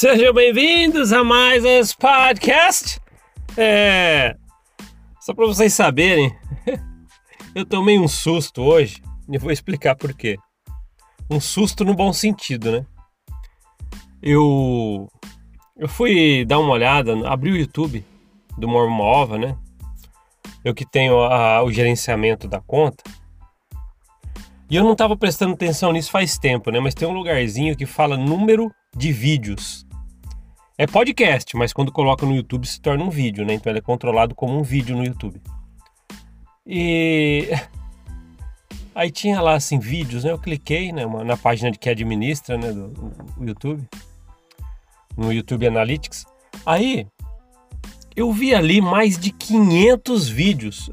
Sejam bem-vindos a mais esse podcast. É. Só para vocês saberem, eu tomei um susto hoje e vou explicar por quê. Um susto no bom sentido, né? Eu. Eu fui dar uma olhada, abri o YouTube do Mormon Ova, né? Eu que tenho a, o gerenciamento da conta. E eu não estava prestando atenção nisso faz tempo, né? Mas tem um lugarzinho que fala número de vídeos. É podcast, mas quando coloca no YouTube se torna um vídeo, né? Então ele é controlado como um vídeo no YouTube. E aí tinha lá assim vídeos, né? Eu cliquei né, na página de que administra, né, do, do YouTube, no YouTube Analytics. Aí eu vi ali mais de 500 vídeos.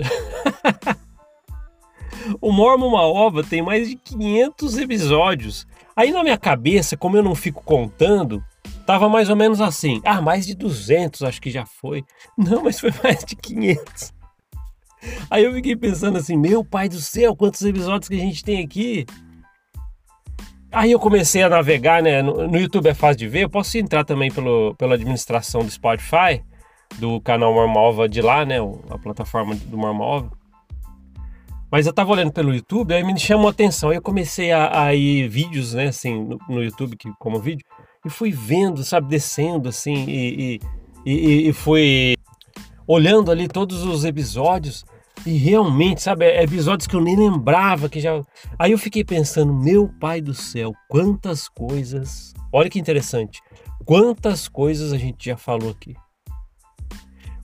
o Mormon Maova tem mais de 500 episódios. Aí na minha cabeça, como eu não fico contando, tava mais ou menos assim. Ah, mais de 200 acho que já foi. Não, mas foi mais de 500. Aí eu fiquei pensando assim, meu pai do céu, quantos episódios que a gente tem aqui. Aí eu comecei a navegar, né? No, no YouTube é fácil de ver. Eu posso entrar também pelo, pela administração do Spotify, do canal Mormova de lá, né? A plataforma do Mormova. Mas eu tava olhando pelo YouTube, aí me chamou a atenção. Aí eu comecei a, a ir vídeos, né, assim, no, no, YouTube, que, como vídeo, e fui vendo, sabe, descendo, assim, e, e, e, e fui olhando ali todos os episódios. E realmente, sabe, é episódios que eu nem lembrava que já. Aí eu fiquei pensando, meu pai do céu, quantas coisas. Olha que interessante. Quantas coisas a gente já falou aqui.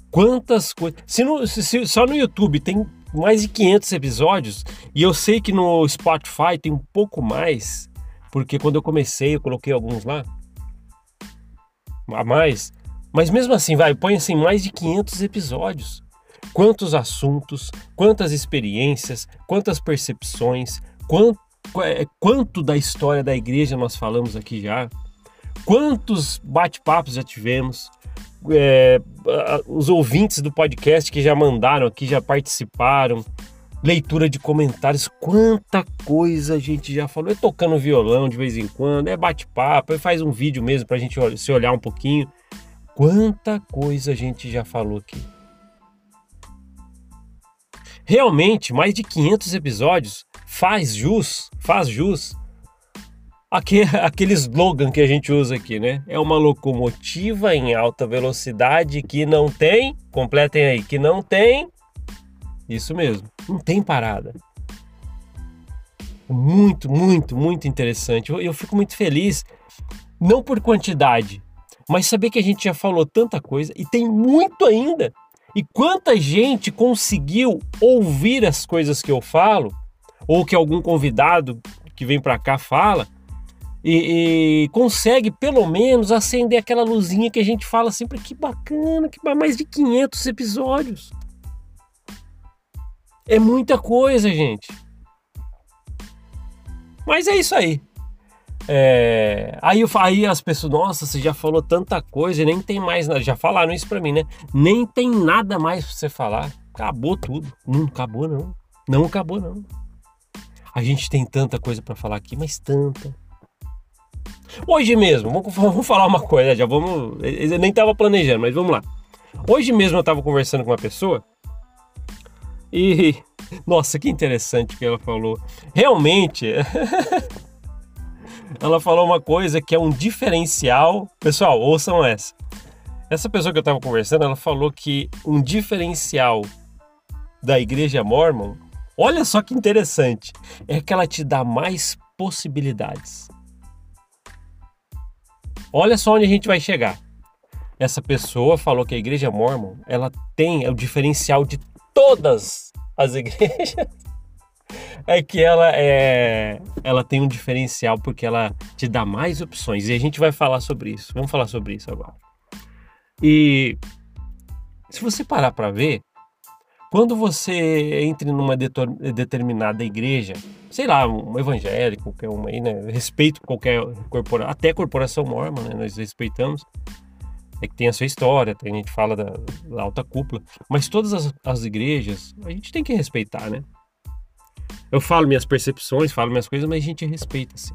Quantas coisas. Se, se, se só no YouTube tem mais de 500 episódios e eu sei que no Spotify tem um pouco mais, porque quando eu comecei eu coloquei alguns lá a mais, mas mesmo assim, vai, põe assim mais de 500 episódios. Quantos assuntos, quantas experiências, quantas percepções, quanto, é, quanto da história da igreja nós falamos aqui já, quantos bate-papos já tivemos, é, os ouvintes do podcast que já mandaram aqui, já participaram, leitura de comentários, quanta coisa a gente já falou. É tocando violão de vez em quando, é bate-papo, é faz um vídeo mesmo para a gente se olhar um pouquinho. Quanta coisa a gente já falou aqui. Realmente, mais de 500 episódios faz jus, faz jus aquele, aquele slogan que a gente usa aqui, né? É uma locomotiva em alta velocidade que não tem, completem aí, que não tem, isso mesmo, não tem parada. Muito, muito, muito interessante. Eu, eu fico muito feliz, não por quantidade, mas saber que a gente já falou tanta coisa e tem muito ainda. E quanta gente conseguiu ouvir as coisas que eu falo, ou que algum convidado que vem para cá fala, e, e, consegue pelo menos acender aquela luzinha que a gente fala sempre que bacana, que mais de 500 episódios. É muita coisa, gente. Mas é isso aí. É... Aí, eu, aí as pessoas, nossa, você já falou tanta coisa e nem tem mais nada. Já falaram isso para mim, né? Nem tem nada mais pra você falar. Acabou tudo. Não acabou, não. Não acabou, não. A gente tem tanta coisa para falar aqui, mas tanta. Hoje mesmo, vamos, vamos falar uma coisa, já vamos. Eu nem estava planejando, mas vamos lá. Hoje mesmo eu estava conversando com uma pessoa e. Nossa, que interessante que ela falou. Realmente. ela falou uma coisa que é um diferencial. Pessoal, ouçam essa. Essa pessoa que eu estava conversando, ela falou que um diferencial da igreja mormon, olha só que interessante, é que ela te dá mais possibilidades. Olha só onde a gente vai chegar. Essa pessoa falou que a igreja mormon, ela tem o diferencial de todas as igrejas. é que ela é ela tem um diferencial porque ela te dá mais opções e a gente vai falar sobre isso. Vamos falar sobre isso agora. E se você parar para ver, quando você entra numa determinada igreja, sei lá, um evangélico, qualquer uma aí, né? Respeito qualquer corporação, até corporação mormon, né? Nós respeitamos. É que tem a sua história, tem, a gente fala da, da alta cúpula, mas todas as, as igrejas a gente tem que respeitar, né? Eu falo minhas percepções, falo minhas coisas, mas a gente respeita, sim.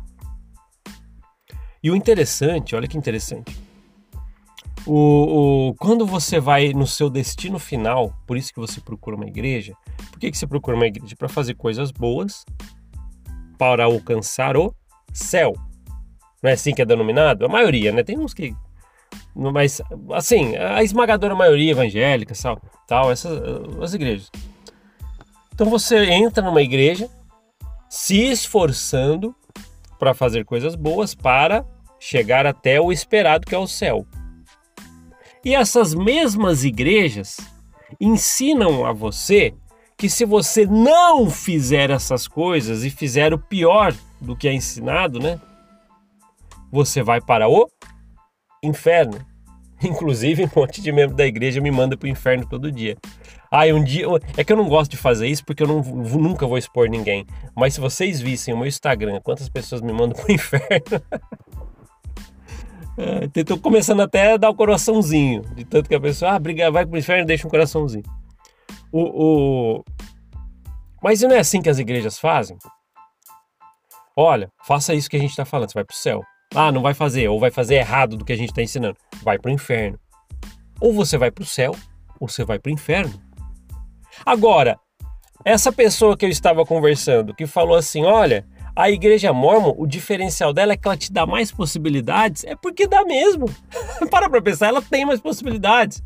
E o interessante, olha que interessante, O, o, quando você vai no seu destino final, por isso que você procura uma igreja. Por que, que você procura uma igreja? Para fazer coisas boas, para alcançar o céu. Não é assim que é denominado? A maioria, né? Tem uns que. Mas, assim, a esmagadora maioria evangélica, tal, tal essas as igrejas. Então você entra numa igreja se esforçando para fazer coisas boas para chegar até o esperado que é o céu. E essas mesmas igrejas ensinam a você que se você não fizer essas coisas e fizer o pior do que é ensinado, né? Você vai para o inferno. Inclusive, um monte de membro da igreja me manda para o inferno todo dia. Ah, um dia. É que eu não gosto de fazer isso porque eu não, nunca vou expor ninguém. Mas se vocês vissem o meu Instagram, quantas pessoas me mandam para o inferno. é, tô começando até a dar o um coraçãozinho. De tanto que a pessoa, ah, briga, vai para o inferno deixa um coraçãozinho. O, o... Mas não é assim que as igrejas fazem? Olha, faça isso que a gente está falando, você vai para o céu. Ah, não vai fazer, ou vai fazer errado do que a gente está ensinando. Vai para o inferno. Ou você vai para o céu, ou você vai para o inferno. Agora, essa pessoa que eu estava conversando, que falou assim: olha, a igreja mormon, o diferencial dela é que ela te dá mais possibilidades, é porque dá mesmo. Para para pensar, ela tem mais possibilidades.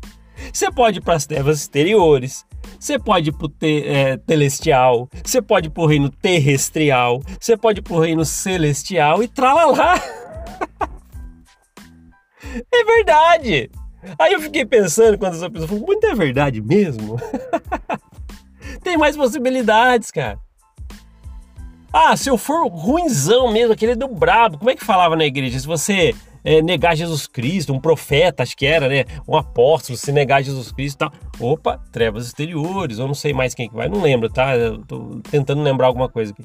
Você pode ir para as terras exteriores, você pode ir para o te, é, celestial, você pode ir para o reino terrestrial, você pode ir para o reino celestial e tralalá. é verdade. Aí eu fiquei pensando quando essa pessoa falou, muito é verdade mesmo? Tem mais possibilidades, cara. Ah, se eu for ruinzão mesmo, aquele do brabo, como é que falava na igreja? Se você é, negar Jesus Cristo, um profeta, acho que era, né? Um apóstolo, se negar Jesus Cristo e tal. Opa, trevas exteriores, eu não sei mais quem que vai, não lembro, tá? Eu tô tentando lembrar alguma coisa aqui.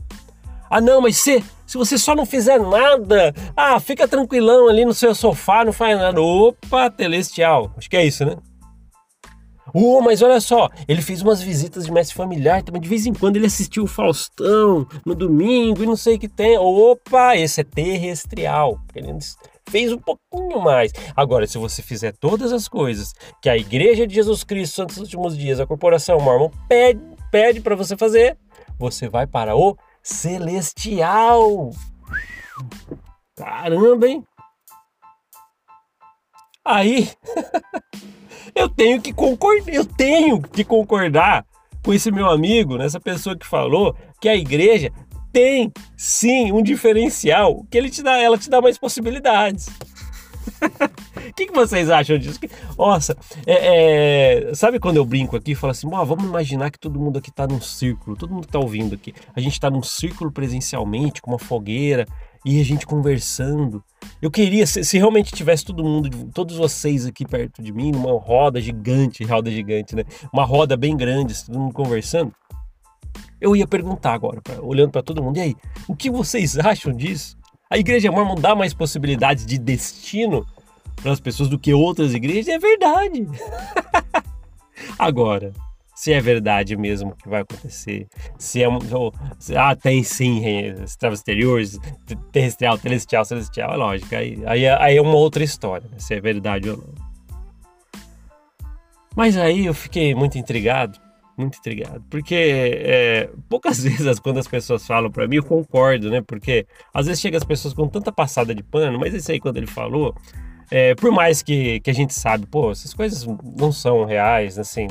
Ah, não, mas se, se você só não fizer nada, ah, fica tranquilão ali no seu sofá, não faz nada. Opa, celestial. Acho que é isso, né? Oh, mas olha só, ele fez umas visitas de mestre familiar também. De vez em quando ele assistiu o Faustão no domingo e não sei o que tem. Opa, esse é terrestrial. Ele fez um pouquinho mais. Agora, se você fizer todas as coisas que a Igreja de Jesus Cristo Santos dos Últimos Dias, a Corporação Mormon, pede para você fazer, você vai para o celestial. Caramba, hein? Aí eu tenho que concordar, eu tenho que concordar com esse meu amigo, nessa pessoa que falou que a igreja tem sim um diferencial, que ele te dá, ela te dá mais possibilidades. O que, que, vocês acham disso? Nossa, é, é, sabe quando eu brinco aqui e falo assim, vamos imaginar que todo mundo aqui está num círculo, todo mundo está ouvindo aqui, a gente está num círculo presencialmente, com uma fogueira, e a gente conversando. Eu queria, se, se, realmente tivesse todo mundo, todos vocês aqui perto de mim, numa roda gigante, roda gigante, né? Uma roda bem grande, todo mundo conversando. Eu ia perguntar agora, pra, olhando para todo mundo, e aí, o que vocês acham disso? A igreja mormon dá mais possibilidades de destino para as pessoas do que outras igrejas? É verdade. agora, se é verdade mesmo que vai acontecer, se é se, ah, tem sim estradas exteriores, terrestrial, celestial, celestial, é lógico, aí, aí, aí é uma outra história, né? se é verdade ou não. Mas aí eu fiquei muito intrigado, muito intrigado, porque é, poucas vezes quando as pessoas falam para mim eu concordo, né? Porque às vezes chega as pessoas com tanta passada de pano, mas isso aí quando ele falou, é, por mais que, que a gente sabe, pô, essas coisas não são reais, assim,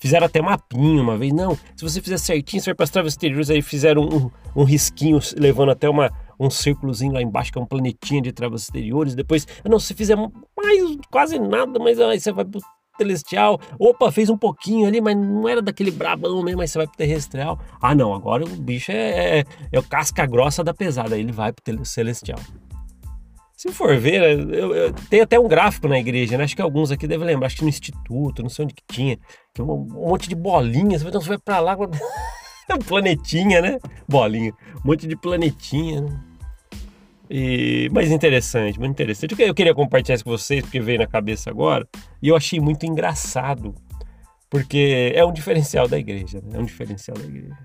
Fizeram até mapinha uma vez. Não, se você fizer certinho, você vai para as travas exteriores. Aí fizeram um, um, risquinho levando até uma, um círculozinho lá embaixo, que é um planetinha de travas exteriores. Depois, não, se fizer mais, quase nada, mas aí você vai celestial. Opa, fez um pouquinho ali, mas não era daquele brabão mesmo, aí você vai pro terrestrial. Ah, não, agora o bicho é, é, é o casca grossa da pesada, ele vai pro celestial. Se for ver, eu, eu, tem até um gráfico na igreja, né? Acho que alguns aqui devem lembrar, acho que no instituto, não sei onde que tinha, que um, um monte de bolinhas, então você vai pra lá, um planetinha, né? Bolinha, um monte de planetinha, né? E, mas interessante, muito interessante. Eu queria compartilhar isso com vocês, porque veio na cabeça agora, e eu achei muito engraçado, porque é um diferencial da igreja, né? É um diferencial da igreja.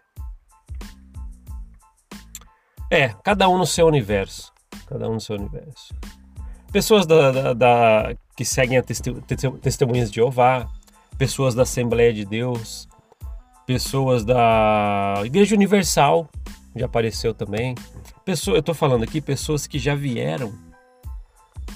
É, cada um no seu universo cada um no seu universo. pessoas da, da, da que seguem a testemunhas de Jeová, pessoas da Assembleia de Deus, pessoas da Igreja Universal, já apareceu também. Pessoa, eu estou falando aqui pessoas que já vieram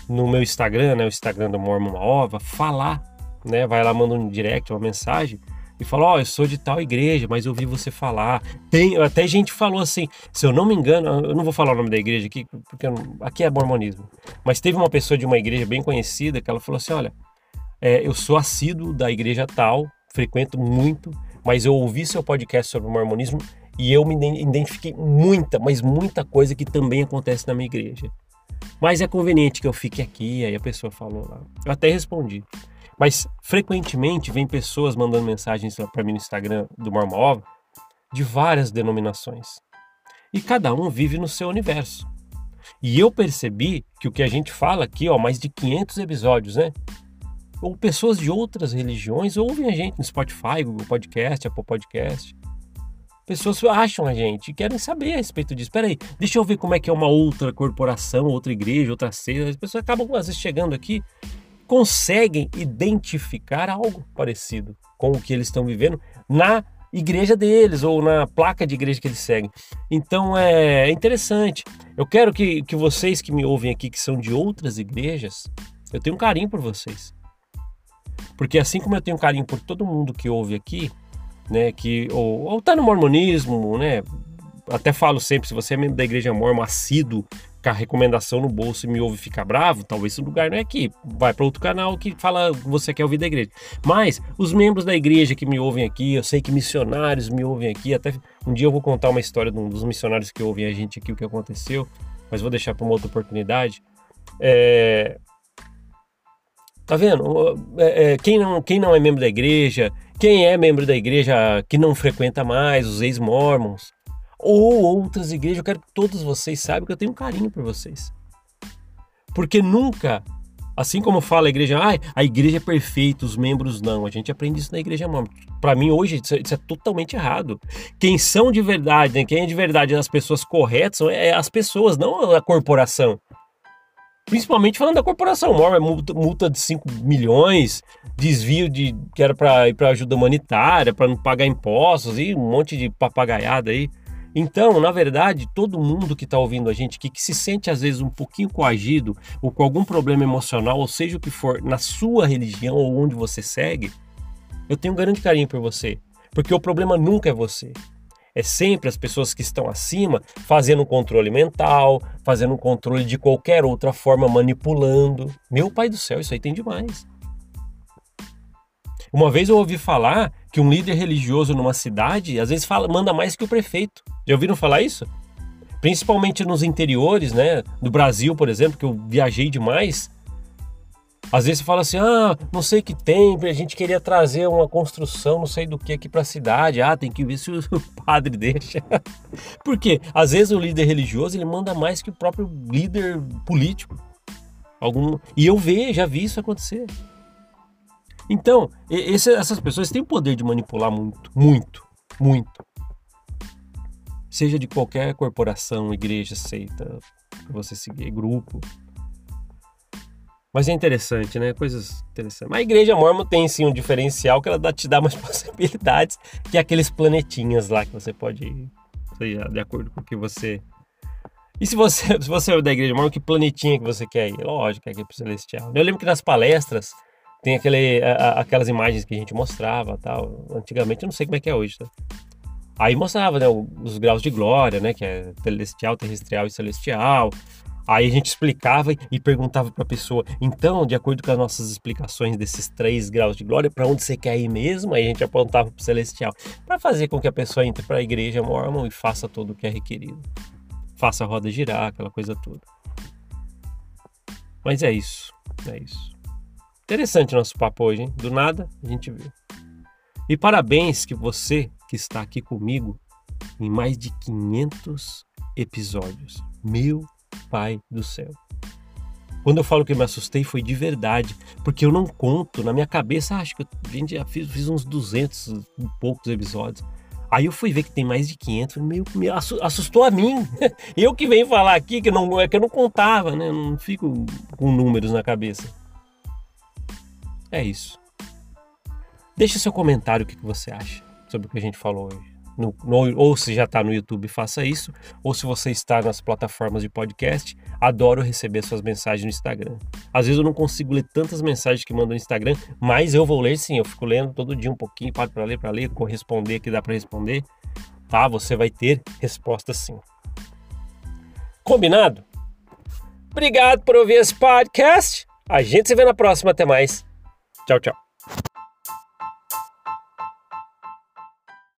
no meu Instagram, né, o Instagram do Mormon Ova, falar, né, vai lá manda um direct, uma mensagem e fala: Ó, oh, eu sou de tal igreja, mas eu ouvi você falar. Tem até gente falou assim, se eu não me engano, eu não vou falar o nome da igreja aqui, porque aqui é mormonismo, mas teve uma pessoa de uma igreja bem conhecida que ela falou assim: olha, é, eu sou assíduo da igreja tal, frequento muito, mas eu ouvi seu podcast sobre o mormonismo e eu me identifiquei muita, mas muita coisa que também acontece na minha igreja. Mas é conveniente que eu fique aqui, aí a pessoa falou lá. Eu até respondi. Mas frequentemente vem pessoas mandando mensagens para mim no Instagram do Mormov de várias denominações. E cada um vive no seu universo. E eu percebi que o que a gente fala aqui, ó, mais de 500 episódios, né? Ou pessoas de outras religiões ouvem a gente no Spotify, Google Podcast, Apple Podcast. Pessoas acham a gente querem saber a respeito disso. Peraí, deixa eu ver como é que é uma outra corporação, outra igreja, outra seita. As pessoas acabam às vezes chegando aqui conseguem identificar algo parecido com o que eles estão vivendo na igreja deles ou na placa de igreja que eles seguem. Então é interessante. Eu quero que, que vocês que me ouvem aqui, que são de outras igrejas, eu tenho um carinho por vocês. Porque assim como eu tenho carinho por todo mundo que ouve aqui, né, que ou, ou tá no mormonismo, né, até falo sempre, se você é membro da igreja mormon assíduo, com a recomendação no bolso e me ouve ficar bravo, talvez esse lugar não é aqui. Vai para outro canal que fala que você quer ouvir da igreja. Mas os membros da igreja que me ouvem aqui, eu sei que missionários me ouvem aqui, até um dia eu vou contar uma história de um dos missionários que ouvem a gente aqui, o que aconteceu, mas vou deixar para uma outra oportunidade. É... Tá vendo? É, é, quem, não, quem não é membro da igreja, quem é membro da igreja que não frequenta mais, os ex-mormons, ou outras igrejas. Eu quero que todos vocês saibam que eu tenho um carinho por vocês. Porque nunca, assim como fala a igreja, ah, a igreja é perfeita, os membros não. A gente aprende isso na igreja mormon. Para mim, hoje, isso é, isso é, totalmente errado. Quem são de verdade, né? quem é de verdade as pessoas corretas são é as pessoas, não a corporação. Principalmente falando da corporação. Mormon é multa, multa de 5 milhões, desvio de que era para ir para ajuda humanitária, para não pagar impostos e um monte de papagaiada aí. Então, na verdade, todo mundo que está ouvindo a gente que, que se sente às vezes um pouquinho coagido ou com algum problema emocional, ou seja o que for, na sua religião ou onde você segue, eu tenho um grande carinho por você. Porque o problema nunca é você. É sempre as pessoas que estão acima fazendo um controle mental, fazendo um controle de qualquer outra forma, manipulando. Meu pai do céu, isso aí tem demais. Uma vez eu ouvi falar que um líder religioso numa cidade às vezes fala, manda mais que o prefeito. Já ouviram falar isso? Principalmente nos interiores, né? Do Brasil, por exemplo, que eu viajei demais. Às vezes você fala assim: ah, não sei que tem, a gente queria trazer uma construção, não sei do que aqui para a cidade. Ah, tem que ver se o padre deixa. Por quê? Às vezes o líder religioso ele manda mais que o próprio líder político. Algum... E eu vejo, já vi isso acontecer. Então, esse, essas pessoas têm o poder de manipular muito, muito, muito. Seja de qualquer corporação, igreja, seita, que você seguir, grupo. Mas é interessante, né? Coisas interessantes. Mas a igreja mormon tem sim um diferencial que ela dá, te dá mais possibilidades que aqueles planetinhas lá que você pode seja de acordo com o que você. E se você, se você é da igreja mormon, que planetinha que você quer ir? Lógico, é aqui pro celestial. Eu lembro que nas palestras tem aquele, a, aquelas imagens que a gente mostrava tal. Antigamente, eu não sei como é que é hoje, tá? Aí mostrava, né, os graus de glória, né, que é celestial, terrestrial e celestial. Aí a gente explicava e perguntava para a pessoa, então, de acordo com as nossas explicações desses três graus de glória, para onde você quer ir mesmo? Aí a gente apontava para o celestial, para fazer com que a pessoa entre para a igreja mormon e faça tudo o que é requerido. Faça a roda girar, aquela coisa toda. Mas é isso, é isso. Interessante nosso papo hoje, hein? Do nada a gente viu. E parabéns que você que está aqui comigo em mais de 500 episódios. Meu pai do céu. Quando eu falo que eu me assustei foi de verdade, porque eu não conto na minha cabeça, acho que a gente já fiz, fiz uns 200 e poucos episódios. Aí eu fui ver que tem mais de 500, meio me assustou a mim. eu que venho falar aqui que não é que eu não contava, né? Eu não fico com números na cabeça. É isso. Deixa seu comentário o que você acha sobre o que a gente falou hoje no, no, ou se já está no YouTube, faça isso. Ou se você está nas plataformas de podcast, adoro receber suas mensagens no Instagram. Às vezes eu não consigo ler tantas mensagens que mandam no Instagram, mas eu vou ler sim. Eu fico lendo todo dia um pouquinho, paro para ler, para ler, corresponder que dá para responder. Tá? Você vai ter resposta sim. Combinado? Obrigado por ouvir esse podcast. A gente se vê na próxima. Até mais. Tchau, tchau.